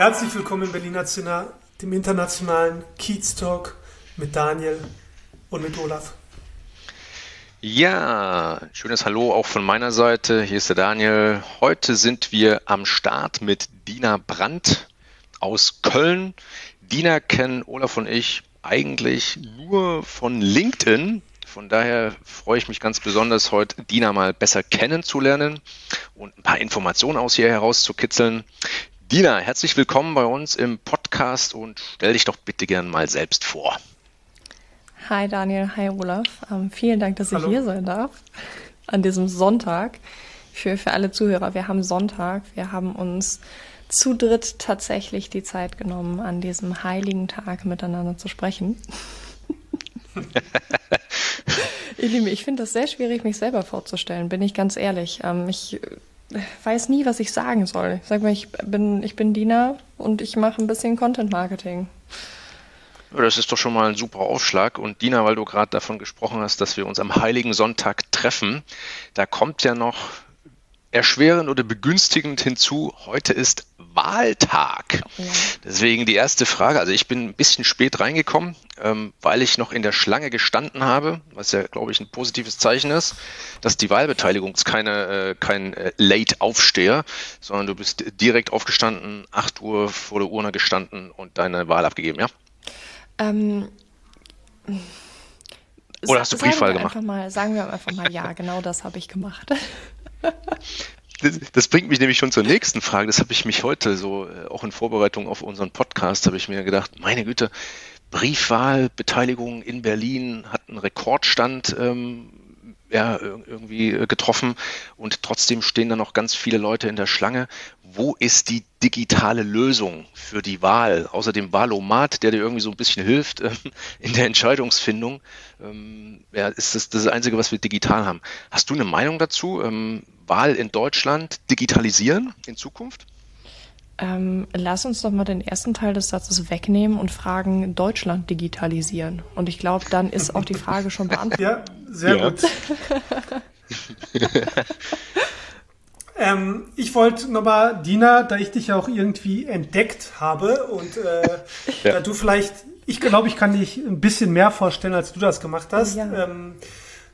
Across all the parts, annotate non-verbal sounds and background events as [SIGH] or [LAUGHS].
Herzlich willkommen im Berliner Zinner, dem internationalen Kiez Talk mit Daniel und mit Olaf. Ja, schönes Hallo auch von meiner Seite. Hier ist der Daniel. Heute sind wir am Start mit Dina Brandt aus Köln. Dina kennen Olaf und ich eigentlich nur von LinkedIn. Von daher freue ich mich ganz besonders, heute Dina mal besser kennenzulernen und ein paar Informationen aus hier herauszukitzeln. Dina, herzlich willkommen bei uns im Podcast und stell dich doch bitte gern mal selbst vor. Hi Daniel, hi Olaf. Ähm, vielen Dank, dass Hallo. ich hier sein darf an diesem Sonntag. Für, für alle Zuhörer, wir haben Sonntag, wir haben uns zu dritt tatsächlich die Zeit genommen, an diesem heiligen Tag miteinander zu sprechen. [LAUGHS] [LAUGHS] Lieben, ich finde das sehr schwierig, mich selber vorzustellen, bin ich ganz ehrlich. Ähm, ich weiß nie, was ich sagen soll. Ich sag mal, ich bin, ich bin Dina und ich mache ein bisschen Content Marketing. Das ist doch schon mal ein super Aufschlag. Und Dina, weil du gerade davon gesprochen hast, dass wir uns am Heiligen Sonntag treffen, da kommt ja noch erschwerend oder begünstigend hinzu, heute ist Wahltag. Deswegen die erste Frage, also ich bin ein bisschen spät reingekommen, ähm, weil ich noch in der Schlange gestanden habe, was ja, glaube ich, ein positives Zeichen ist, dass die Wahlbeteiligung ist keine, äh, kein äh, Late-Aufsteher, sondern du bist direkt aufgestanden, 8 Uhr vor der Urne gestanden und deine Wahl abgegeben, ja? Ähm, Oder hast du Briefwahl gemacht? Mal, sagen wir einfach mal, ja, genau das habe ich gemacht. [LAUGHS] Das, das bringt mich nämlich schon zur nächsten Frage. Das habe ich mich heute so, äh, auch in Vorbereitung auf unseren Podcast, habe ich mir gedacht, meine Güte, Briefwahlbeteiligung in Berlin hat einen Rekordstand ähm, ja, ir- irgendwie äh, getroffen und trotzdem stehen da noch ganz viele Leute in der Schlange. Wo ist die digitale Lösung für die Wahl? Außer dem Wahlomat, der dir irgendwie so ein bisschen hilft [LAUGHS] ähm, in der Entscheidungsfindung, ähm, ja, ist das das Einzige, was wir digital haben. Hast du eine Meinung dazu? Ähm, Wahl in Deutschland digitalisieren in Zukunft? Ähm, lass uns doch mal den ersten Teil des Satzes wegnehmen und fragen, Deutschland digitalisieren. Und ich glaube, dann ist auch die Frage schon beantwortet. Ja, sehr Ja. gut. ähm, ich wollte nochmal, Dina, da ich dich ja auch irgendwie entdeckt habe und äh, Ja. da du vielleicht, ich glaube, ich kann dich ein bisschen mehr vorstellen, als du das gemacht hast. Ja. Ähm,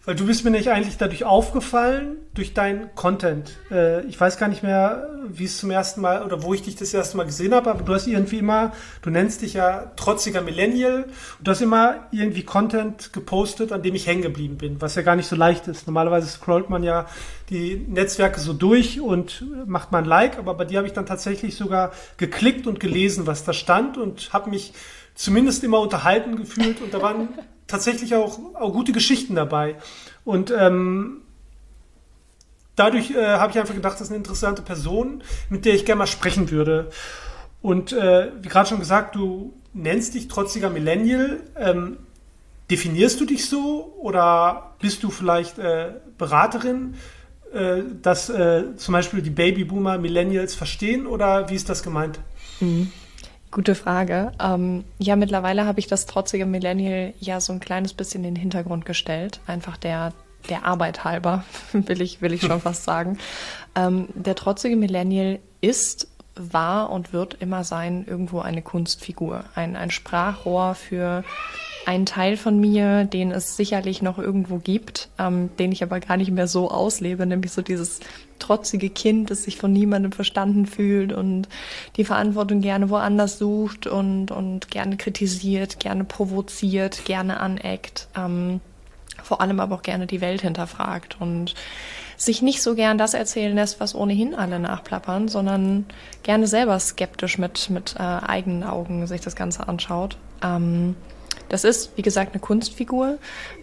weil du bist mir nicht eigentlich dadurch aufgefallen, durch deinen Content. Äh, ich weiß gar nicht mehr, wie es zum ersten Mal oder wo ich dich das erste Mal gesehen habe, aber du hast irgendwie immer, du nennst dich ja trotziger Millennial und du hast immer irgendwie Content gepostet, an dem ich hängen geblieben bin, was ja gar nicht so leicht ist. Normalerweise scrollt man ja die Netzwerke so durch und macht mal ein Like, aber bei dir habe ich dann tatsächlich sogar geklickt und gelesen, was da stand und habe mich zumindest immer unterhalten gefühlt und da waren [LAUGHS] tatsächlich auch, auch gute Geschichten dabei. Und ähm, dadurch äh, habe ich einfach gedacht, das ist eine interessante Person, mit der ich gerne mal sprechen würde. Und äh, wie gerade schon gesagt, du nennst dich trotziger Millennial. Ähm, definierst du dich so oder bist du vielleicht äh, Beraterin, äh, dass äh, zum Beispiel die Babyboomer Millennials verstehen oder wie ist das gemeint? Gute Frage. Ähm, ja, mittlerweile habe ich das trotzige Millennial ja so ein kleines bisschen in den Hintergrund gestellt. Einfach der, der Arbeit halber, [LAUGHS] will ich, will ich schon [LAUGHS] fast sagen. Ähm, der trotzige Millennial ist, war und wird immer sein irgendwo eine Kunstfigur. Ein, ein Sprachrohr für einen Teil von mir, den es sicherlich noch irgendwo gibt, ähm, den ich aber gar nicht mehr so auslebe, nämlich so dieses trotzige Kind, das sich von niemandem verstanden fühlt und die Verantwortung gerne woanders sucht und, und gerne kritisiert, gerne provoziert, gerne aneckt, ähm, vor allem aber auch gerne die Welt hinterfragt und sich nicht so gern das erzählen lässt, was ohnehin alle nachplappern, sondern gerne selber skeptisch mit, mit äh, eigenen Augen sich das Ganze anschaut. Ähm, das ist, wie gesagt, eine Kunstfigur.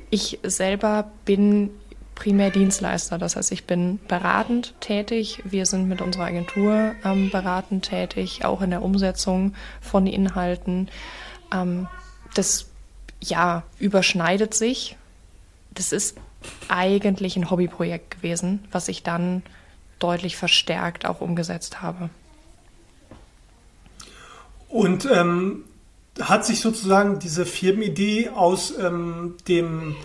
Ich selber bin primär Dienstleister. Das heißt, ich bin beratend tätig. Wir sind mit unserer Agentur ähm, beratend tätig, auch in der Umsetzung von Inhalten. Ähm, das ja überschneidet sich. Das ist eigentlich ein Hobbyprojekt gewesen, was ich dann deutlich verstärkt auch umgesetzt habe. Und ähm, hat sich sozusagen diese Firmenidee aus ähm, dem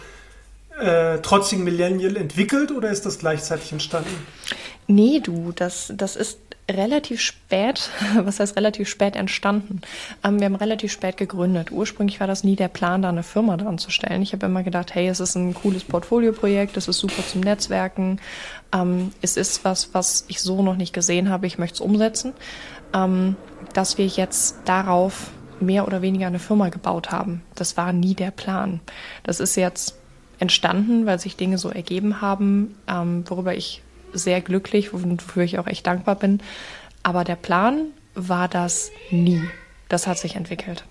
äh, trotzigen Millennial entwickelt oder ist das gleichzeitig entstanden? Nee, du, das, das ist relativ spät, [LAUGHS] was heißt relativ spät entstanden? Ähm, wir haben relativ spät gegründet. Ursprünglich war das nie der Plan, da eine Firma dran zu stellen. Ich habe immer gedacht, hey, es ist ein cooles Portfolioprojekt, es ist super zum Netzwerken, ähm, es ist was, was ich so noch nicht gesehen habe, ich möchte es umsetzen. Ähm, dass wir jetzt darauf mehr oder weniger eine Firma gebaut haben, das war nie der Plan. Das ist jetzt entstanden, weil sich Dinge so ergeben haben, ähm, worüber ich sehr glücklich und wofür ich auch echt dankbar bin. Aber der Plan war das nie. Das hat sich entwickelt.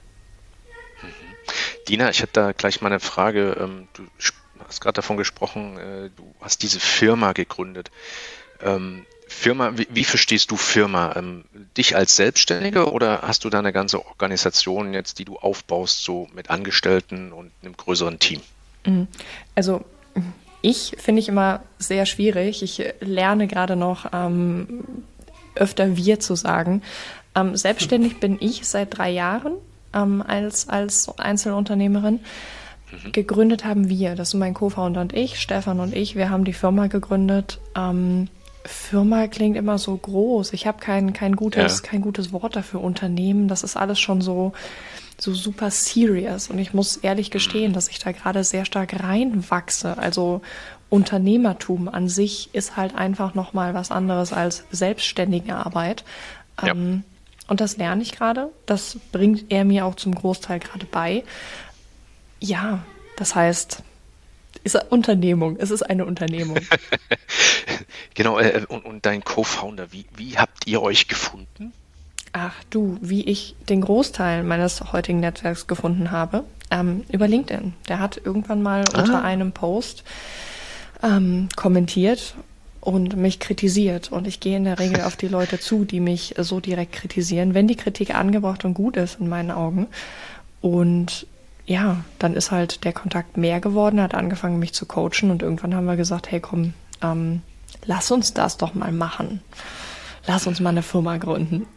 Mhm. Dina, ich hätte da gleich mal eine Frage. Ähm, du hast gerade davon gesprochen, äh, du hast diese Firma gegründet. Ähm, Firma, wie, wie, verstehst du Firma? Ähm, dich als Selbstständige oder hast du da eine ganze Organisation jetzt, die du aufbaust, so mit Angestellten und einem größeren Team? Mhm. Also ich finde ich immer sehr schwierig. Ich lerne gerade noch ähm, öfter wir zu sagen. Ähm, selbstständig bin ich seit drei Jahren ähm, als, als Einzelunternehmerin. Mhm. Gegründet haben wir, das sind mein Co-Founder und ich, Stefan und ich, wir haben die Firma gegründet. Firma klingt immer so groß. Ich habe kein, kein, gutes, ja. kein gutes Wort dafür. Unternehmen, das ist alles schon so, so super serious. Und ich muss ehrlich gestehen, dass ich da gerade sehr stark reinwachse. Also Unternehmertum an sich ist halt einfach nochmal was anderes als selbstständige Arbeit. Ja. Ähm, und das lerne ich gerade. Das bringt er mir auch zum Großteil gerade bei. Ja, das heißt, ist eine Unternehmung. Es ist eine Unternehmung. [LAUGHS] genau, äh, und, und dein Co-Founder, wie, wie habt ihr euch gefunden? Ach du, wie ich den Großteil meines heutigen Netzwerks gefunden habe, ähm, über LinkedIn. Der hat irgendwann mal ah. unter einem Post ähm, kommentiert und mich kritisiert. Und ich gehe in der Regel auf die Leute zu, die mich so direkt kritisieren, wenn die Kritik angebracht und gut ist in meinen Augen. Und ja, dann ist halt der Kontakt mehr geworden, hat angefangen, mich zu coachen und irgendwann haben wir gesagt, hey komm, ähm, lass uns das doch mal machen. Lass uns mal eine Firma gründen.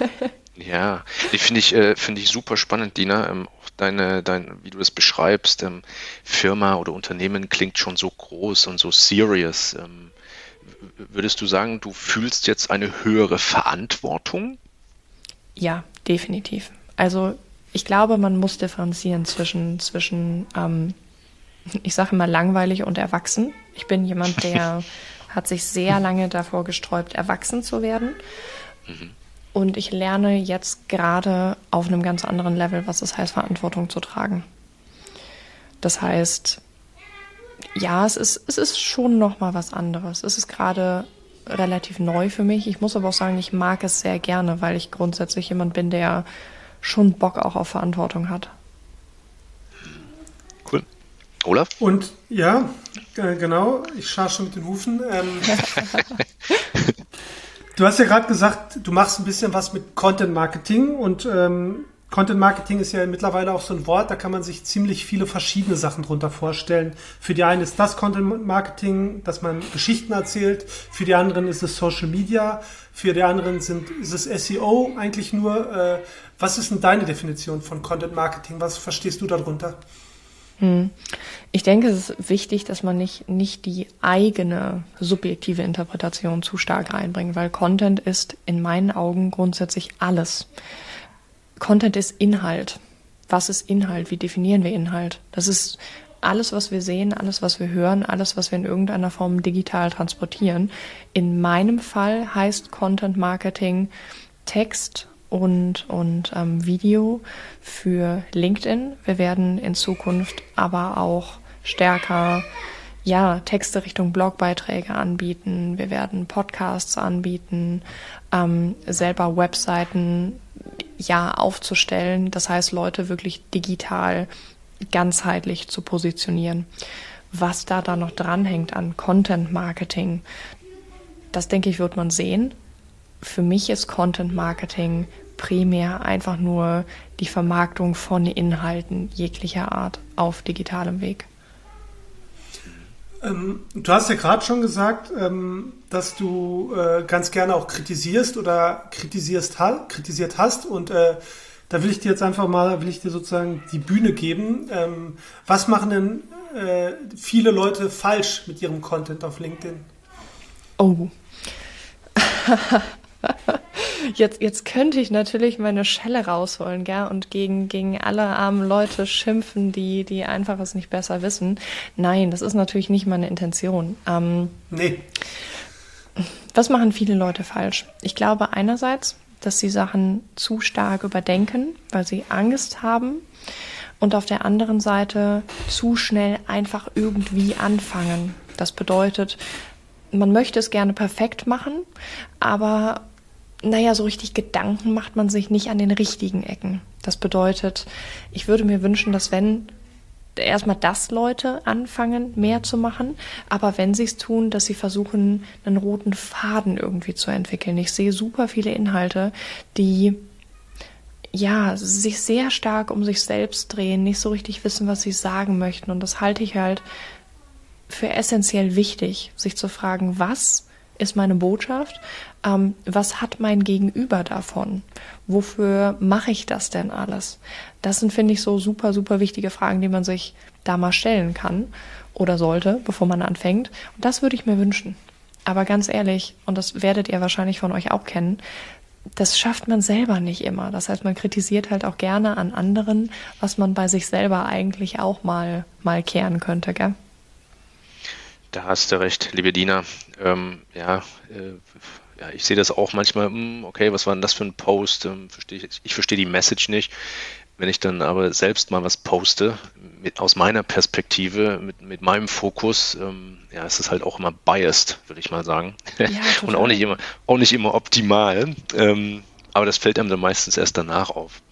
[LAUGHS] ja, die finde ich, äh, finde ich super spannend, Dina. Ähm, deine, dein, wie du es beschreibst, ähm, Firma oder Unternehmen klingt schon so groß und so serious. Ähm, würdest du sagen, du fühlst jetzt eine höhere Verantwortung? Ja, definitiv. Also ich glaube, man muss differenzieren zwischen, zwischen ähm, ich sage immer langweilig und erwachsen. Ich bin jemand, [LAUGHS] der hat sich sehr lange davor gesträubt, erwachsen zu werden. Mhm. Und ich lerne jetzt gerade auf einem ganz anderen Level, was es heißt, Verantwortung zu tragen. Das heißt, ja, es ist, es ist schon nochmal was anderes. Es ist gerade relativ neu für mich. Ich muss aber auch sagen, ich mag es sehr gerne, weil ich grundsätzlich jemand bin, der schon Bock auch auf Verantwortung hat. Cool. Olaf? Und ja, genau, ich schaue schon mit den Hufen. Ähm, [LAUGHS] du hast ja gerade gesagt, du machst ein bisschen was mit Content Marketing und ähm, Content Marketing ist ja mittlerweile auch so ein Wort, da kann man sich ziemlich viele verschiedene Sachen drunter vorstellen. Für die einen ist das Content Marketing, dass man Geschichten erzählt. Für die anderen ist es Social Media. Für die anderen sind, ist es SEO eigentlich nur. Äh, was ist denn deine Definition von Content Marketing? Was verstehst du darunter? Hm. Ich denke, es ist wichtig, dass man nicht, nicht die eigene subjektive Interpretation zu stark reinbringt, weil Content ist in meinen Augen grundsätzlich alles. Content ist Inhalt. Was ist Inhalt? Wie definieren wir Inhalt? Das ist alles, was wir sehen, alles, was wir hören, alles, was wir in irgendeiner Form digital transportieren. In meinem Fall heißt Content Marketing Text und, und ähm, Video für LinkedIn. Wir werden in Zukunft aber auch stärker ja, Texte Richtung Blogbeiträge anbieten. Wir werden Podcasts anbieten, ähm, selber Webseiten ja aufzustellen. Das heißt, Leute wirklich digital ganzheitlich zu positionieren. was da dann noch dranhängt an Content Marketing, das denke ich, wird man sehen. Für mich ist Content Marketing primär einfach nur die Vermarktung von Inhalten jeglicher Art auf digitalem Weg. Ähm, du hast ja gerade schon gesagt, ähm, dass du äh, ganz gerne auch kritisierst oder kritisierst, kritisiert hast und äh, da will ich dir jetzt einfach mal, will ich dir sozusagen die Bühne geben. Ähm, was machen denn äh, viele Leute falsch mit ihrem Content auf LinkedIn? Oh. [LAUGHS] Jetzt, jetzt könnte ich natürlich meine Schelle rausholen, gell, und gegen, gegen alle armen Leute schimpfen, die, die einfach es nicht besser wissen. Nein, das ist natürlich nicht meine Intention. Ähm, nee. Was machen viele Leute falsch? Ich glaube einerseits, dass sie Sachen zu stark überdenken, weil sie Angst haben und auf der anderen Seite zu schnell einfach irgendwie anfangen. Das bedeutet, man möchte es gerne perfekt machen, aber naja, so richtig Gedanken macht man sich nicht an den richtigen Ecken. Das bedeutet, ich würde mir wünschen, dass wenn erstmal das Leute anfangen, mehr zu machen, aber wenn sie es tun, dass sie versuchen, einen roten Faden irgendwie zu entwickeln. Ich sehe super viele Inhalte, die ja, sich sehr stark um sich selbst drehen, nicht so richtig wissen, was sie sagen möchten. Und das halte ich halt für essentiell wichtig, sich zu fragen, was ist meine Botschaft? Ähm, was hat mein Gegenüber davon? Wofür mache ich das denn alles? Das sind, finde ich, so super, super wichtige Fragen, die man sich da mal stellen kann oder sollte, bevor man anfängt. Und das würde ich mir wünschen. Aber ganz ehrlich, und das werdet ihr wahrscheinlich von euch auch kennen, das schafft man selber nicht immer. Das heißt, man kritisiert halt auch gerne an anderen, was man bei sich selber eigentlich auch mal, mal kehren könnte, gell? Da hast du recht, liebe Dina. Ähm, ja, äh, ja, ich sehe das auch manchmal, hm, okay, was war denn das für ein Post? Ähm, versteh ich, ich verstehe die Message nicht. Wenn ich dann aber selbst mal was poste, mit, aus meiner Perspektive, mit, mit meinem Fokus, ähm, ja, ist es halt auch immer biased, würde ich mal sagen. Ja, [LAUGHS] Und auch nicht immer, auch nicht immer optimal. Ähm, aber das fällt einem dann meistens erst danach auf.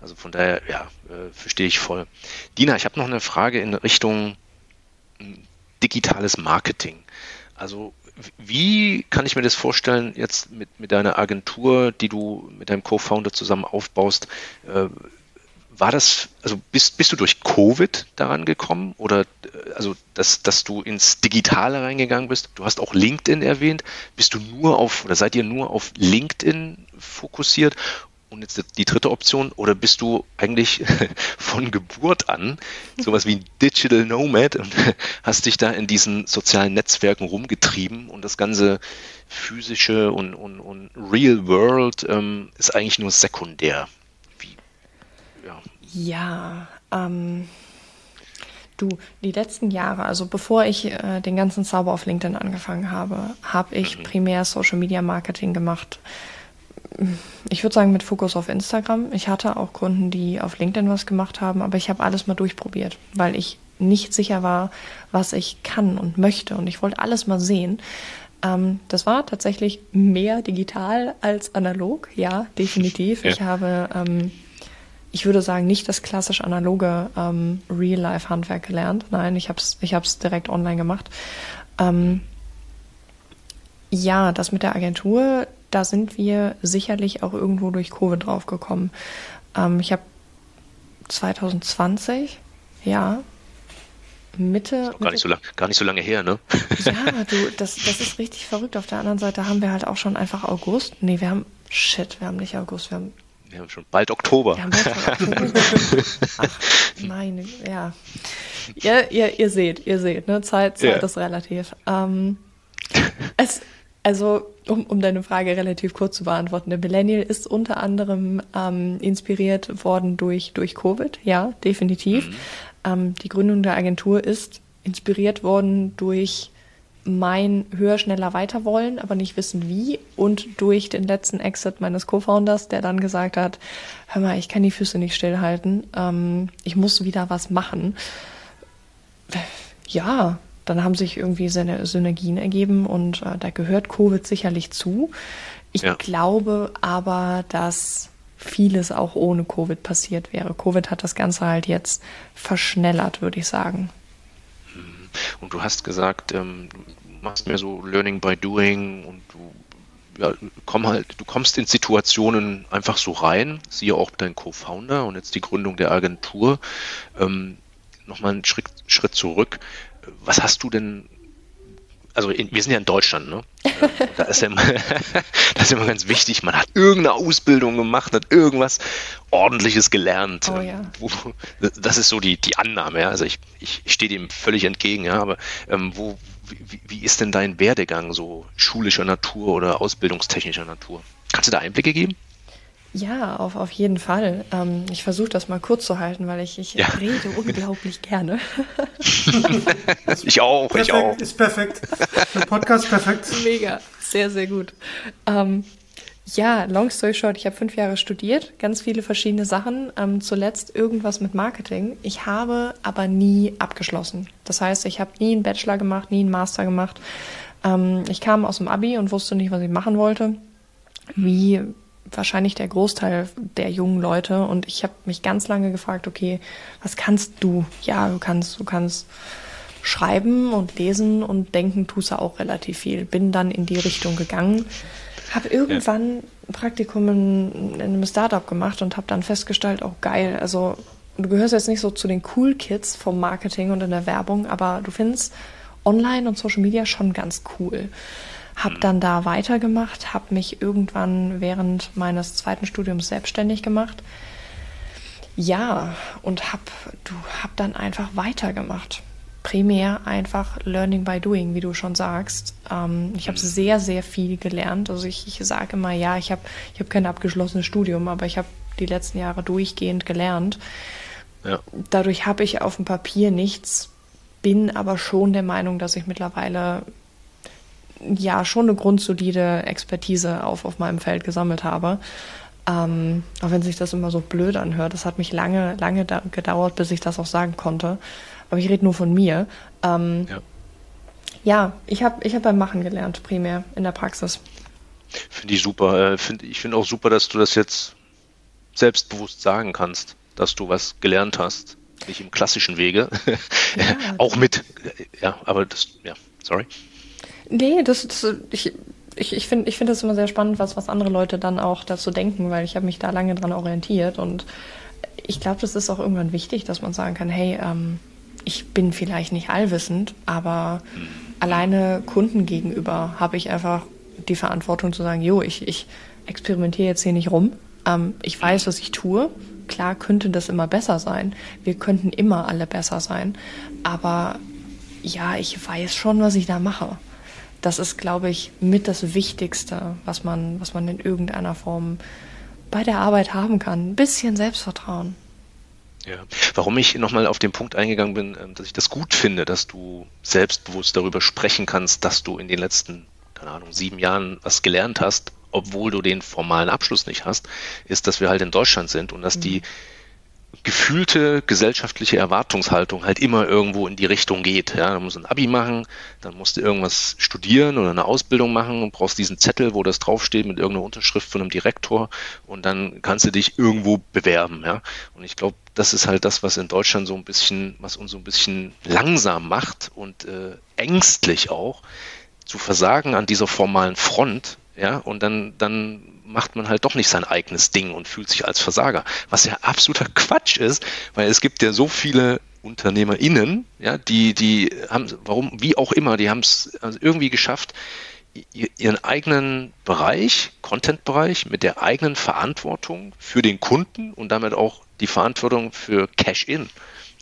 Also von daher, ja, äh, verstehe ich voll. Dina, ich habe noch eine Frage in Richtung digitales Marketing. Also wie kann ich mir das vorstellen, jetzt mit, mit deiner Agentur, die du mit deinem Co-Founder zusammen aufbaust? Äh, war das, also bist, bist du durch Covid daran gekommen oder äh, also dass, dass du ins Digitale reingegangen bist? Du hast auch LinkedIn erwähnt. Bist du nur auf oder seid ihr nur auf LinkedIn fokussiert und jetzt die dritte Option, oder bist du eigentlich [LAUGHS] von Geburt an sowas wie ein Digital Nomad und [LAUGHS] hast dich da in diesen sozialen Netzwerken rumgetrieben und das ganze physische und, und, und Real World ähm, ist eigentlich nur sekundär? Wie, ja, ja ähm, du, die letzten Jahre, also bevor ich äh, den ganzen Zauber auf LinkedIn angefangen habe, habe ich mhm. primär Social Media Marketing gemacht ich würde sagen, mit Fokus auf Instagram. Ich hatte auch Kunden, die auf LinkedIn was gemacht haben, aber ich habe alles mal durchprobiert, weil ich nicht sicher war, was ich kann und möchte. Und ich wollte alles mal sehen. Ähm, das war tatsächlich mehr digital als analog, ja, definitiv. Ja. Ich habe, ähm, ich würde sagen, nicht das klassisch analoge ähm, Real-Life-Handwerk gelernt. Nein, ich habe es ich hab's direkt online gemacht. Ähm, ja, das mit der Agentur, da sind wir sicherlich auch irgendwo durch Covid draufgekommen. Ähm, ich habe 2020, ja, Mitte. Gar, nicht so lang, gar nicht so lange her, ne? Ja, [LAUGHS] du, das, das ist richtig verrückt. Auf der anderen Seite haben wir halt auch schon einfach August. Nee, wir haben, shit, wir haben nicht August, wir haben. Wir haben schon bald Oktober. Wir haben bald Oktober. [LAUGHS] Ach, meine, ja. Ihr, ihr, ihr seht, ihr seht, ne? Zeit, Zeit ja. ist relativ. Ähm, es, also, um, um deine Frage relativ kurz zu beantworten, der Millennial ist unter anderem ähm, inspiriert worden durch, durch Covid, ja, definitiv. Mhm. Ähm, die Gründung der Agentur ist inspiriert worden durch mein höher, schneller, weiter wollen, aber nicht wissen wie und durch den letzten Exit meines Co-Founders, der dann gesagt hat, hör mal, ich kann die Füße nicht stillhalten, ähm, ich muss wieder was machen. Ja, dann haben sich irgendwie seine Synergien ergeben und äh, da gehört Covid sicherlich zu. Ich ja. glaube aber, dass vieles auch ohne Covid passiert wäre. Covid hat das Ganze halt jetzt verschnellert, würde ich sagen. Und du hast gesagt, ähm, du machst mehr so Learning by Doing und du ja, komm halt, du kommst in Situationen einfach so rein, siehe auch dein Co-Founder und jetzt die Gründung der Agentur. Ähm, Nochmal einen Schritt, Schritt zurück. Was hast du denn also in, wir sind ja in Deutschland, ne? [LAUGHS] da, ist ja immer, [LAUGHS] das ist immer ganz wichtig, man hat irgendeine Ausbildung gemacht, hat irgendwas Ordentliches gelernt. Oh, ja. Das ist so die, die Annahme, ja. Also ich, ich, stehe dem völlig entgegen, ja, aber ähm, wo, wie, wie ist denn dein Werdegang so schulischer Natur oder ausbildungstechnischer Natur? Kannst du da Einblicke geben? Ja, auf, auf jeden Fall. Ähm, ich versuche das mal kurz zu halten, weil ich, ich ja. rede unglaublich gerne. [LAUGHS] ich auch, perfekt, ich auch. Ist perfekt. Der Podcast perfekt. Mega, sehr, sehr gut. Ähm, ja, long story short, ich habe fünf Jahre studiert, ganz viele verschiedene Sachen. Ähm, zuletzt irgendwas mit Marketing. Ich habe aber nie abgeschlossen. Das heißt, ich habe nie einen Bachelor gemacht, nie einen Master gemacht. Ähm, ich kam aus dem Abi und wusste nicht, was ich machen wollte. Wie wahrscheinlich der Großteil der jungen Leute. Und ich habe mich ganz lange gefragt, okay, was kannst du? Ja, du kannst, du kannst schreiben und lesen und denken tust du auch relativ viel. Bin dann in die Richtung gegangen, habe irgendwann ein Praktikum in, in einem Startup gemacht und habe dann festgestellt, oh geil, also du gehörst jetzt nicht so zu den Cool Kids vom Marketing und in der Werbung, aber du findest Online und Social Media schon ganz cool. Habe dann da weitergemacht, habe mich irgendwann während meines zweiten Studiums selbstständig gemacht. Ja, und habe hab dann einfach weitergemacht. Primär einfach Learning by Doing, wie du schon sagst. Ähm, ich habe sehr, sehr viel gelernt. Also ich, ich sage immer, ja, ich habe ich hab kein abgeschlossenes Studium, aber ich habe die letzten Jahre durchgehend gelernt. Ja. Dadurch habe ich auf dem Papier nichts, bin aber schon der Meinung, dass ich mittlerweile ja schon eine grundsolide Expertise auf, auf meinem Feld gesammelt habe. Ähm, auch wenn sich das immer so blöd anhört. Das hat mich lange, lange gedauert, bis ich das auch sagen konnte. Aber ich rede nur von mir. Ähm, ja. ja, ich habe ich hab beim Machen gelernt, primär in der Praxis. Finde ich super. Äh, find, ich finde auch super, dass du das jetzt selbstbewusst sagen kannst, dass du was gelernt hast. Nicht im klassischen Wege. [LAUGHS] Ja. auch mit. Ja, aber das, ja, sorry. Nee, das, das ich, ich, ich finde ich find das immer sehr spannend, was, was andere Leute dann auch dazu denken, weil ich habe mich da lange dran orientiert und ich glaube, das ist auch irgendwann wichtig, dass man sagen kann, hey, ähm, ich bin vielleicht nicht allwissend, aber alleine Kunden gegenüber habe ich einfach die Verantwortung zu sagen, jo, ich, ich experimentiere jetzt hier nicht rum. Ähm, ich weiß, was ich tue. Klar könnte das immer besser sein. Wir könnten immer alle besser sein. Aber ja, ich weiß schon, was ich da mache das ist, glaube ich, mit das Wichtigste, was man, was man in irgendeiner Form bei der Arbeit haben kann. Ein bisschen Selbstvertrauen. Ja. Warum ich nochmal auf den Punkt eingegangen bin, ähm, dass ich das gut finde, dass du selbstbewusst darüber sprechen kannst, dass du in den letzten, keine Ahnung, sieben Jahren was gelernt hast, obwohl du den formalen Abschluss nicht hast, ist, dass wir halt in Deutschland sind und dass mhm. die gefühlte gesellschaftliche Erwartungshaltung halt immer irgendwo in die Richtung geht. Ja, du musst ein Abi machen, dann musst du irgendwas studieren oder eine Ausbildung machen und brauchst diesen Zettel, wo das draufsteht mit irgendeiner Unterschrift von einem Direktor und dann kannst du dich irgendwo bewerben. Ja, und ich glaube, das ist halt das, was in Deutschland so ein bisschen, was uns so ein bisschen langsam macht und äh, ängstlich auch zu versagen an dieser formalen Front. Ja, und dann, dann macht man halt doch nicht sein eigenes Ding und fühlt sich als Versager. Was ja absoluter Quatsch ist, weil es gibt ja so viele UnternehmerInnen, ja, die, die haben, warum, wie auch immer, die haben es also irgendwie geschafft, ihren eigenen Bereich, Content-Bereich, mit der eigenen Verantwortung für den Kunden und damit auch die Verantwortung für Cash-In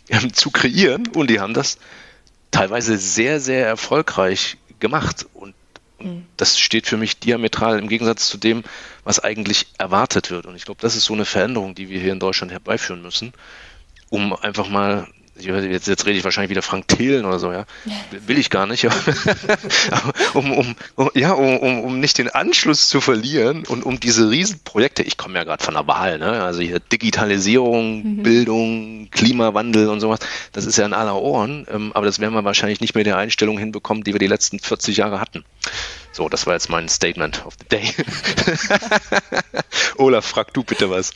ähm, zu kreieren. Und die haben das teilweise sehr, sehr erfolgreich gemacht. Und. Das steht für mich diametral im Gegensatz zu dem, was eigentlich erwartet wird. Und ich glaube, das ist so eine Veränderung, die wir hier in Deutschland herbeiführen müssen, um einfach mal jetzt, jetzt rede ich wahrscheinlich wieder Frank Thelen oder so, ja. Will ich gar nicht. [LAUGHS] um, um, um, ja, um, um, um nicht den Anschluss zu verlieren und um diese Riesenprojekte, ich komme ja gerade von der Wahl, ne? Also hier Digitalisierung, mhm. Bildung, Klimawandel und sowas, das ist ja in aller Ohren, ähm, aber das werden wir wahrscheinlich nicht mehr der Einstellung hinbekommen, die wir die letzten 40 Jahre hatten. So, das war jetzt mein Statement of the Day. [LAUGHS] Olaf, frag du bitte was.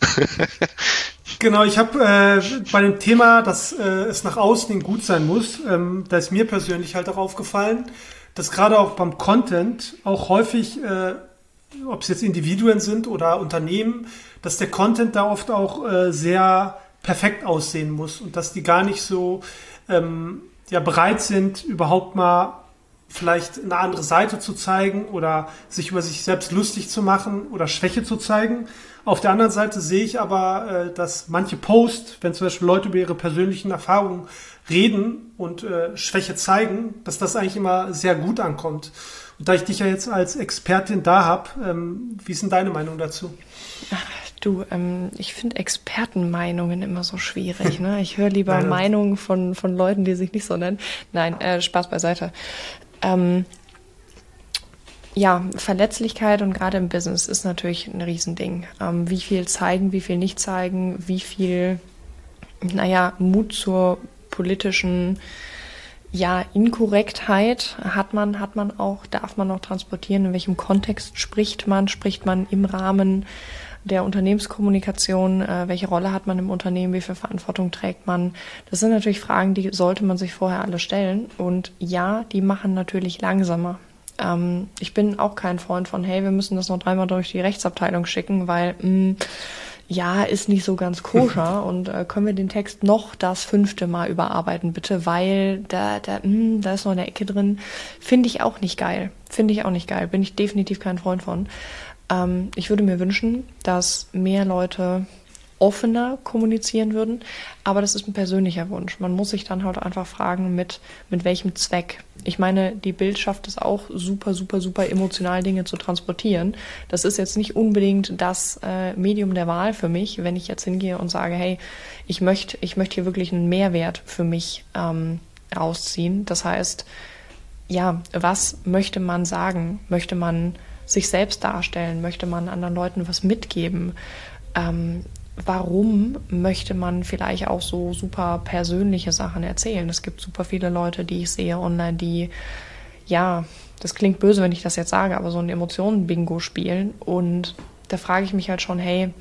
Genau, ich habe äh, bei dem Thema, dass äh, es nach außen hin gut sein muss, ähm, da ist mir persönlich halt auch aufgefallen, dass gerade auch beim Content auch häufig, äh, ob es jetzt Individuen sind oder Unternehmen, dass der Content da oft auch äh, sehr perfekt aussehen muss und dass die gar nicht so ähm, ja, bereit sind, überhaupt mal vielleicht eine andere Seite zu zeigen oder sich über sich selbst lustig zu machen oder Schwäche zu zeigen. Auf der anderen Seite sehe ich aber, äh, dass manche Posts, wenn zum Beispiel Leute über ihre persönlichen Erfahrungen reden und äh, Schwäche zeigen, dass das eigentlich immer sehr gut ankommt. Und da ich dich ja jetzt als Expertin da habe, ähm, wie ist denn deine Meinung dazu? Du, ähm, ich finde Expertenmeinungen immer so schwierig. [LAUGHS] Ne? Ich höre lieber Meinungen von, von Leuten, die sich nicht so nennen. Nein, äh, Spaß beiseite. Ähm, ja, Verletzlichkeit und gerade im Business ist natürlich ein Riesending. Ähm, wie viel zeigen, wie viel nicht zeigen, wie viel, naja, Mut zur politischen ja, Inkorrektheit hat man, hat man auch, darf man auch transportieren, in welchem Kontext spricht man, spricht man im Rahmen der Unternehmenskommunikation, äh, welche Rolle hat man im Unternehmen, wie viel Verantwortung trägt man. Das sind natürlich Fragen, die sollte man sich vorher alle stellen. Und ja, die machen natürlich langsamer. Ähm, ich bin auch kein Freund von, hey, wir müssen das noch dreimal durch die Rechtsabteilung schicken, weil mh, mm, ja, ist nicht so ganz koscher [LAUGHS] und äh, können wir den Text noch das fünfte Mal überarbeiten, bitte, weil da, da, mh, mm, da ist noch eine Ecke drin. Finde ich auch nicht geil. Finde ich auch nicht geil. Bin ich definitiv kein Freund von. Ähm, ich würde mir wünschen, dass mehr Leute offener kommunizieren würden, aber das ist ein persönlicher Wunsch. Man muss sich dann halt einfach fragen, mit, mit welchem Zweck. Ich meine, die Bild schafft es auch super, super, super emotional Dinge zu transportieren. Das ist jetzt nicht unbedingt das äh, Medium der Wahl für mich, wenn ich jetzt hingehe und sage, hey, ich möchte, ich möchte hier wirklich einen Mehrwert für mich ähm, rausziehen. Das heißt, ja, was möchte man sagen? Möchte man sich selbst darstellen? Möchte man anderen Leuten was mitgeben? Ähm, warum möchte man vielleicht auch so super persönliche Sachen erzählen? Es gibt super viele Leute, die ich sehe online, die, ja, das klingt böse, wenn ich das jetzt sage, aber so ein Emotionen-Bingo spielen. Und da frage ich mich halt schon, hey,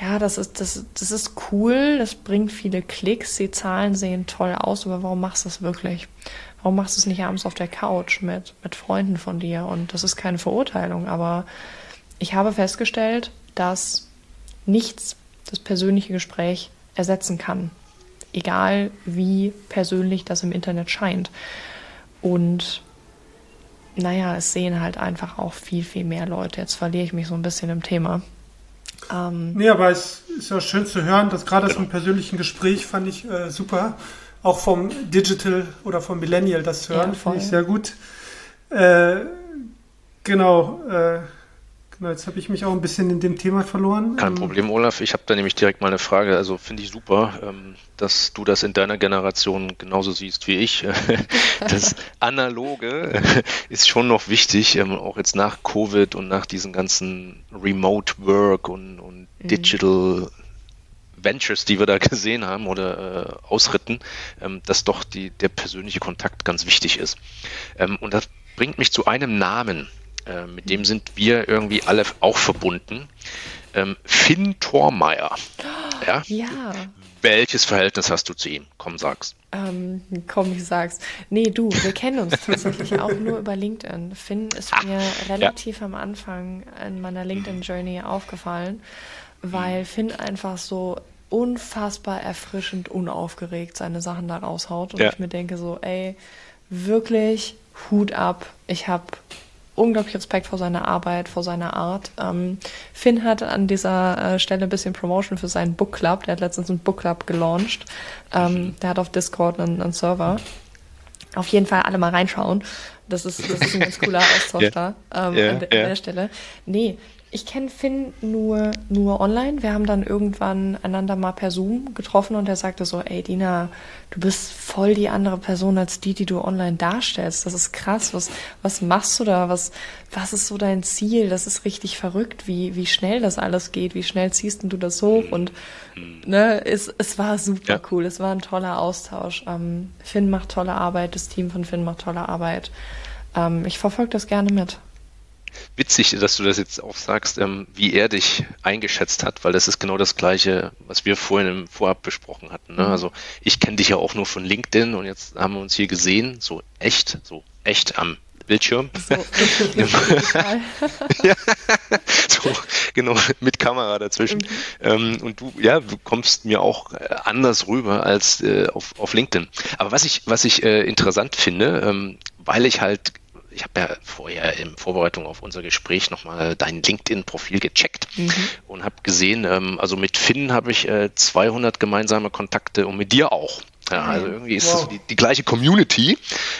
ja, das ist, das, das ist cool, das bringt viele Klicks, die Zahlen sehen toll aus, aber warum machst du das wirklich? warum machst du es nicht abends auf der Couch mit, mit Freunden von dir? Und das ist keine Verurteilung, aber ich habe festgestellt, dass nichts das persönliche Gespräch ersetzen kann. Egal wie persönlich das im Internet scheint. Und naja, es sehen halt einfach auch viel, viel mehr Leute. Jetzt verliere ich mich so ein bisschen im Thema. Ähm, nee, aber es ist ja schön zu hören, dass gerade das im persönlichen Gespräch fand ich äh, super. Auch vom Digital oder vom Millennial das hören, ja, finde ich sehr gut. Äh, genau, äh, genau, jetzt habe ich mich auch ein bisschen in dem Thema verloren. Kein ähm, Problem, Olaf. Ich habe da nämlich direkt mal eine Frage. Also finde ich super, ähm, dass du das in deiner Generation genauso siehst wie ich. [LAUGHS] das Analoge [LAUGHS] ist schon noch wichtig, ähm, auch jetzt nach Covid und nach diesen ganzen Remote Work und, und mhm. Digital Ventures, die wir da gesehen haben oder äh, ausritten, dass doch die, der persönliche Kontakt ganz wichtig ist. Und das bringt mich zu einem Namen, äh, mit dem sind wir irgendwie alle auch verbunden. Ähm, Finn Thormeier. Ja? ja. Welches Verhältnis hast du zu ihm? Komm, sag's. Ähm, komm, ich sag's. Nee, du, wir kennen uns tatsächlich auch nur über LinkedIn. Finn ist ah, mir relativ ja. am Anfang in meiner LinkedIn-Journey aufgefallen, weil Finn einfach so unfassbar erfrischend unaufgeregt seine Sachen da raushaut und ja. ich mir denke so, ey, wirklich Hut ab. Ich habe unglaublich Respekt vor seiner Arbeit, vor seiner Art. Ähm, Finn hat an dieser äh, Stelle ein bisschen Promotion für seinen Book Club. Der hat letztens einen Book Club gelauncht. Ähm, mhm. der hat auf Discord einen, einen, Server. Auf jeden Fall alle mal reinschauen. Das ist, das ist ein ganz cooler Austausch yeah. da ähm, yeah, an, an yeah. der Stelle. Nee, ich kenne Finn nur, nur online. Wir haben dann irgendwann einander mal per Zoom getroffen und er sagte so, ey Dina, du bist voll die andere Person als die, die du online darstellst. Das ist krass. Was, was machst du da? Was, was ist so dein Ziel? Das ist richtig verrückt, wie, wie schnell das alles geht. Wie schnell ziehst du das hoch? Und ne, es, es war super ja. cool. Es war ein toller Austausch. Ähm, Finn macht tolle Arbeit, das Team von Finn macht tolle Arbeit. Ähm, ich verfolge das gerne mit. Witzig, dass du das jetzt auch sagst, ähm, wie er dich eingeschätzt hat, weil das ist genau das Gleiche, was wir vorhin im Vorab besprochen hatten. Ne? Mhm. Also ich kenne dich ja auch nur von LinkedIn und jetzt haben wir uns hier gesehen, so echt, so echt am Bildschirm. So, [LAUGHS] ja, [LAUGHS] so, genau, mit Kamera dazwischen. Mhm. Ähm, und du, ja, du kommst mir auch äh, anders rüber als äh, auf, auf LinkedIn. Aber was ich, was ich äh, interessant finde, ähm, weil ich halt ich habe ja vorher in Vorbereitung auf unser Gespräch nochmal dein LinkedIn-Profil gecheckt mhm. und habe gesehen, ähm, also mit Finn habe ich äh, 200 gemeinsame Kontakte und mit dir auch. Ja, also irgendwie ist wow. das die, die, gleiche Community.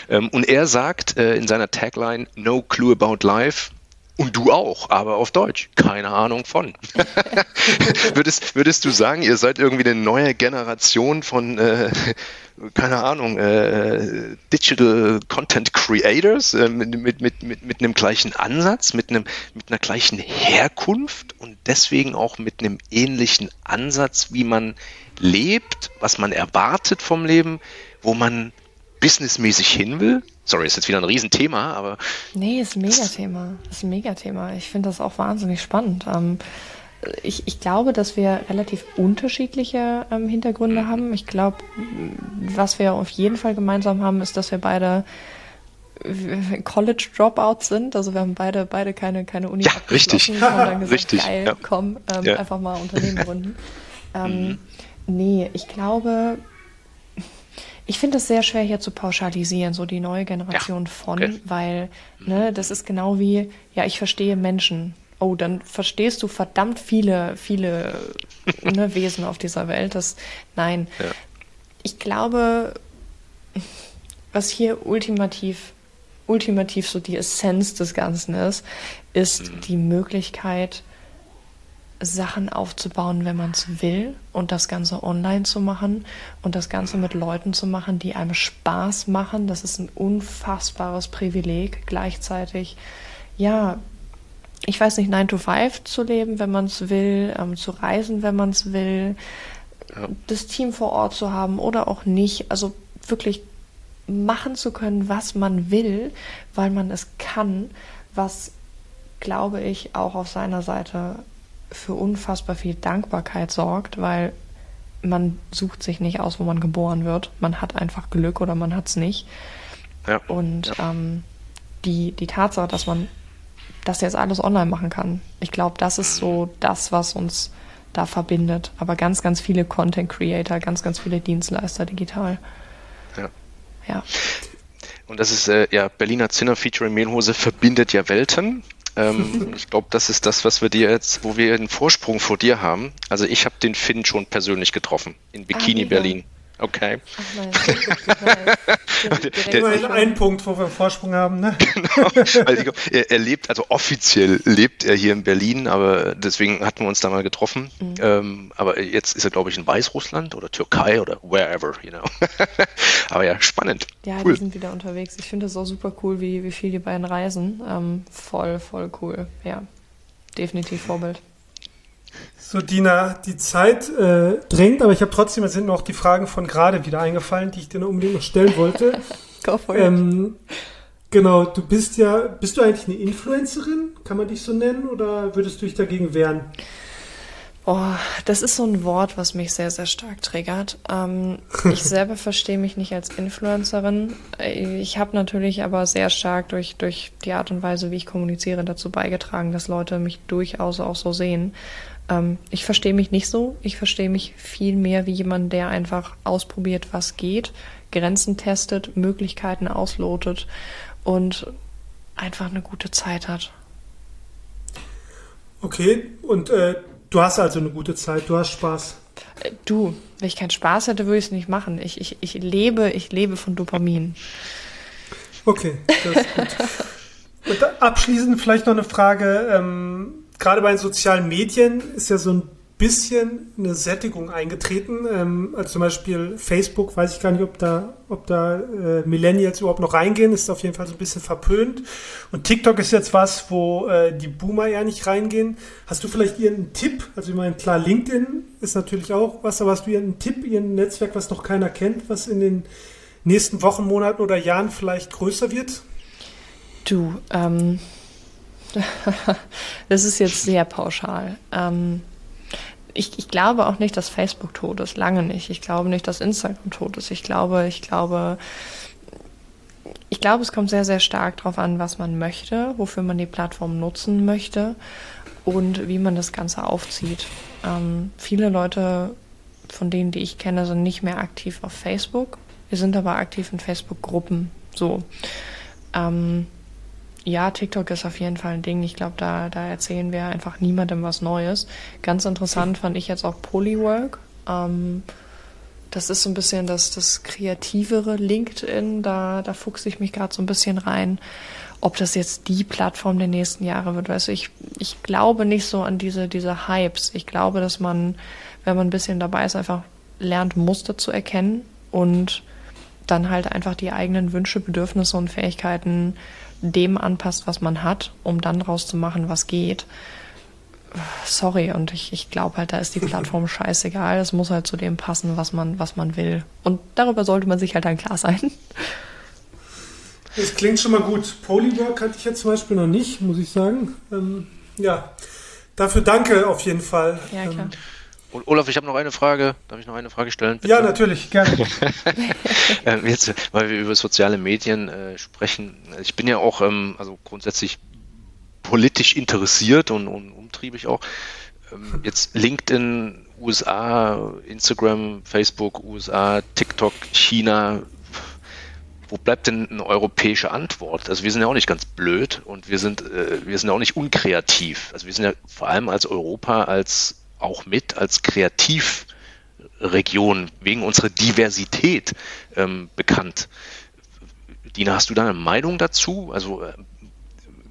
Ähm, und er sagt äh, in seiner Tagline, No Clue About Life, und du auch, aber auf Deutsch. Keine Ahnung von. [LAUGHS] würdest, würdest du sagen, ihr seid irgendwie eine neue Generation von, äh, keine Ahnung, äh, Digital Content Creators äh, mit, mit, mit, mit, mit einem gleichen Ansatz, mit, einem, mit einer gleichen Herkunft und deswegen auch mit einem ähnlichen Ansatz, wie man lebt, was man erwartet vom Leben, wo man businessmäßig hin will? Sorry, ist jetzt wieder ein Riesenthema, aber. Nee, ist ein Megathema. Ist ein Megathema. Ich finde das auch wahnsinnig spannend. Ähm, ich, ich, glaube, dass wir relativ unterschiedliche ähm, Hintergründe mhm. haben. Ich glaube, was wir auf jeden Fall gemeinsam haben, ist, dass wir beide äh, College Dropouts sind. Also wir haben beide beide keine keine Uni ja, richtig. und dann gesagt, richtig. geil, ja. komm, ähm, ja. einfach mal Unternehmen gründen. [LAUGHS] Ähm, mhm. Nee, ich glaube, ich finde es sehr schwer hier zu pauschalisieren, so die neue Generation ja, von, okay. weil ne, das ist genau wie, ja, ich verstehe Menschen. Oh, dann verstehst du verdammt viele, viele [LAUGHS] ne, Wesen auf dieser Welt. Das, nein, ja. ich glaube, was hier ultimativ, ultimativ so die Essenz des Ganzen ist, ist mhm. die Möglichkeit, Sachen aufzubauen, wenn man es will und das Ganze online zu machen und das Ganze mit Leuten zu machen, die einem Spaß machen. Das ist ein unfassbares Privileg. Gleichzeitig, ja, ich weiß nicht, 9 to 5 zu leben, wenn man es will, ähm, zu reisen, wenn man es will, das Team vor Ort zu haben oder auch nicht. Also wirklich machen zu können, was man will, weil man es kann, was, glaube ich, auch auf seiner Seite für unfassbar viel Dankbarkeit sorgt, weil man sucht sich nicht aus, wo man geboren wird. Man hat einfach Glück oder man hat es nicht. Ja. Und ja. Ähm, die, die Tatsache, dass man das jetzt alles online machen kann, ich glaube, das ist so das, was uns da verbindet. Aber ganz, ganz viele Content Creator, ganz, ganz viele Dienstleister digital. Ja. Ja. Und das ist äh, ja Berliner Zinner featuring Mehlhose verbindet ja Welten. Ähm, [LAUGHS] ich glaube, das ist das, was wir dir jetzt, wo wir einen Vorsprung vor dir haben. Also ich habe den Finn schon persönlich getroffen in Bikini ah, Berlin. Okay. Ach nein. [LAUGHS] Immerhin ein Punkt, wo wir Vorsprung haben, ne? genau. Also er, er, lebt, also offiziell lebt er hier in Berlin, aber deswegen hatten wir uns da mal getroffen. Mhm. Ähm, aber jetzt ist er, glaube ich, in Weißrussland oder Türkei oder wherever, you know. [LAUGHS] aber ja, spannend. Ja, cool. die sind wieder unterwegs. Ich finde es auch super cool, wie, wie viel die beiden reisen. Ähm, voll, voll cool. Ja, definitiv Vorbild. So, Dina, die Zeit äh, drängt, aber ich habe trotzdem, es sind mir auch die Fragen von gerade wieder eingefallen, die ich dir unbedingt noch stellen wollte. [LAUGHS] Go for ähm, it. Genau, du bist ja, bist du eigentlich eine Influencerin? Kann man dich so nennen oder würdest du dich dagegen wehren? Oh, das ist so ein Wort, was mich sehr, sehr stark triggert. Ähm, ich [LAUGHS] selber verstehe mich nicht als Influencerin. Ich habe natürlich aber sehr stark durch, durch die Art und Weise, wie ich kommuniziere, dazu beigetragen, dass Leute mich durchaus auch so sehen. Ähm, ich verstehe mich nicht so. Ich verstehe mich viel mehr wie jemand, der einfach ausprobiert, was geht, Grenzen testet, Möglichkeiten auslotet und einfach eine gute Zeit hat. Okay, und äh, du hast also eine gute Zeit, du hast Spaß. Äh, du, wenn ich keinen Spaß hätte, würde ich es nicht machen. Ich, ich, ich lebe, ich lebe von Dopamin. Okay, das ist gut. [LAUGHS] und abschließend vielleicht noch eine Frage. Ähm, gerade bei den sozialen Medien ist ja so ein bisschen eine Sättigung eingetreten. Ähm, also zum Beispiel Facebook, weiß ich gar nicht, ob da, ob da äh, Millennials überhaupt noch reingehen, ist auf jeden Fall so ein bisschen verpönt. Und TikTok ist jetzt was, wo äh, die Boomer ja nicht reingehen. Hast du vielleicht irgendeinen Tipp? Also ich meine, klar, LinkedIn ist natürlich auch was, aber hast du irgendeinen Tipp, irgendein Netzwerk, was noch keiner kennt, was in den nächsten Wochen, Monaten oder Jahren vielleicht größer wird? Du, ähm, [LAUGHS] das ist jetzt sehr pauschal. Ähm, ich, ich glaube auch nicht, dass Facebook tot ist, lange nicht. Ich glaube nicht, dass Instagram tot ist. Ich glaube, ich glaube, ich glaube, es kommt sehr, sehr stark darauf an, was man möchte, wofür man die Plattform nutzen möchte und wie man das Ganze aufzieht. Ähm, viele Leute, von denen, die ich kenne, sind nicht mehr aktiv auf Facebook. Wir sind aber aktiv in Facebook-Gruppen. So. Ähm, ja, TikTok ist auf jeden Fall ein Ding. Ich glaube, da, da erzählen wir einfach niemandem was Neues. Ganz interessant fand ich jetzt auch Polywork. Ähm, das ist so ein bisschen das, das kreativere LinkedIn. Da, da fuchse ich mich gerade so ein bisschen rein. Ob das jetzt die Plattform der nächsten Jahre wird, weißt du, ich, ich glaube nicht so an diese, diese Hypes. Ich glaube, dass man, wenn man ein bisschen dabei ist, einfach lernt, Muster zu erkennen und dann halt einfach die eigenen Wünsche, Bedürfnisse und Fähigkeiten dem anpasst, was man hat, um dann rauszumachen, was geht. Sorry, und ich, ich glaube halt, da ist die [LAUGHS] Plattform scheißegal. Es muss halt zu dem passen, was man, was man will. Und darüber sollte man sich halt dann klar sein. Das klingt schon mal gut. Polywork hatte ich jetzt zum Beispiel noch nicht, muss ich sagen. Ähm, ja, dafür danke auf jeden Fall. Ja, klar. Ähm, Olaf, ich habe noch eine Frage. Darf ich noch eine Frage stellen? Bitte? Ja, natürlich, gerne. [LAUGHS] Ähm, jetzt, weil wir über soziale Medien äh, sprechen. Ich bin ja auch ähm, also grundsätzlich politisch interessiert und, und umtriebig auch. Ähm, jetzt LinkedIn, USA, Instagram, Facebook, USA, TikTok, China. Wo bleibt denn eine europäische Antwort? Also wir sind ja auch nicht ganz blöd und wir sind, äh, wir sind auch nicht unkreativ. Also wir sind ja vor allem als Europa als auch mit als Kreativregion wegen unserer Diversität ähm, bekannt. Dina, hast du da eine Meinung dazu? Also äh,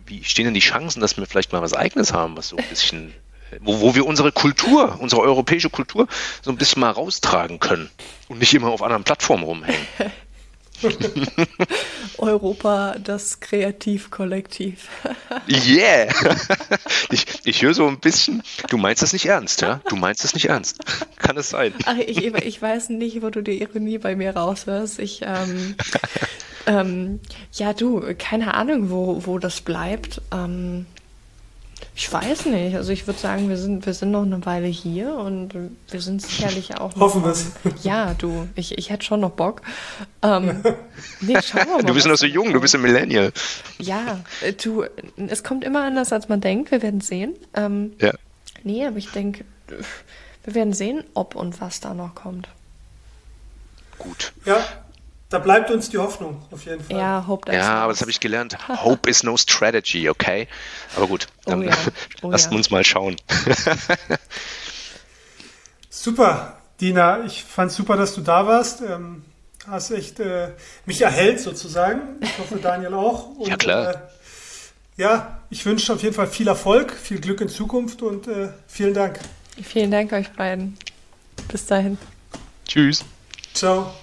wie stehen denn die Chancen, dass wir vielleicht mal was Eigenes haben, was so ein bisschen, äh, wo, wo wir unsere Kultur, unsere europäische Kultur so ein bisschen mal raustragen können und nicht immer auf anderen Plattformen rumhängen? [LAUGHS] [LAUGHS] Europa, das Kreativkollektiv. yeah! [LAUGHS] Ich, ich höre so ein bisschen, du meinst das nicht ernst, ja? Du meinst das nicht ernst. [LAUGHS] Kann es sein? Ach, ich, ich weiß nicht, wo du die Ironie bei mir raushörst. Ich, ähm, ähm, ja, du, keine Ahnung, wo, wo das bleibt. Ähm, ich weiß nicht. Also ich würde sagen, wir sind, wir sind noch eine Weile hier und wir sind sicherlich auch noch. Hoffen wir es. [LAUGHS] Ja, du, ich, ich hätte schon noch Bock. Ähm, nee, schauen wir [LAUGHS] mal. Du bist noch so jung, du bist ein Millennial. Ja, äh, du, es kommt immer anders, als man denkt. Wir werden sehen. Ähm, ja. Nee, aber ich denke, wir werden sehen, ob und was da noch kommt. Gut. Ja, da bleibt uns die Hoffnung, auf jeden Fall. Ja, Hope Ja, aber das habe ich gelernt. Hope is no strategy, okay? Aber gut, oh dann [LAUGHS] oh ja. oh lasst ja. uns mal schauen. [LAUGHS] super, Dina. Ich fand super, dass du da warst. Ähm, hast echt äh, mich erhellt sozusagen. Ich hoffe, Daniel auch. Und, ja, klar. Äh, ja, ich wünsche auf jeden Fall viel Erfolg, viel Glück in Zukunft und äh, vielen Dank. Vielen Dank euch beiden. Bis dahin. Tschüss. Ciao.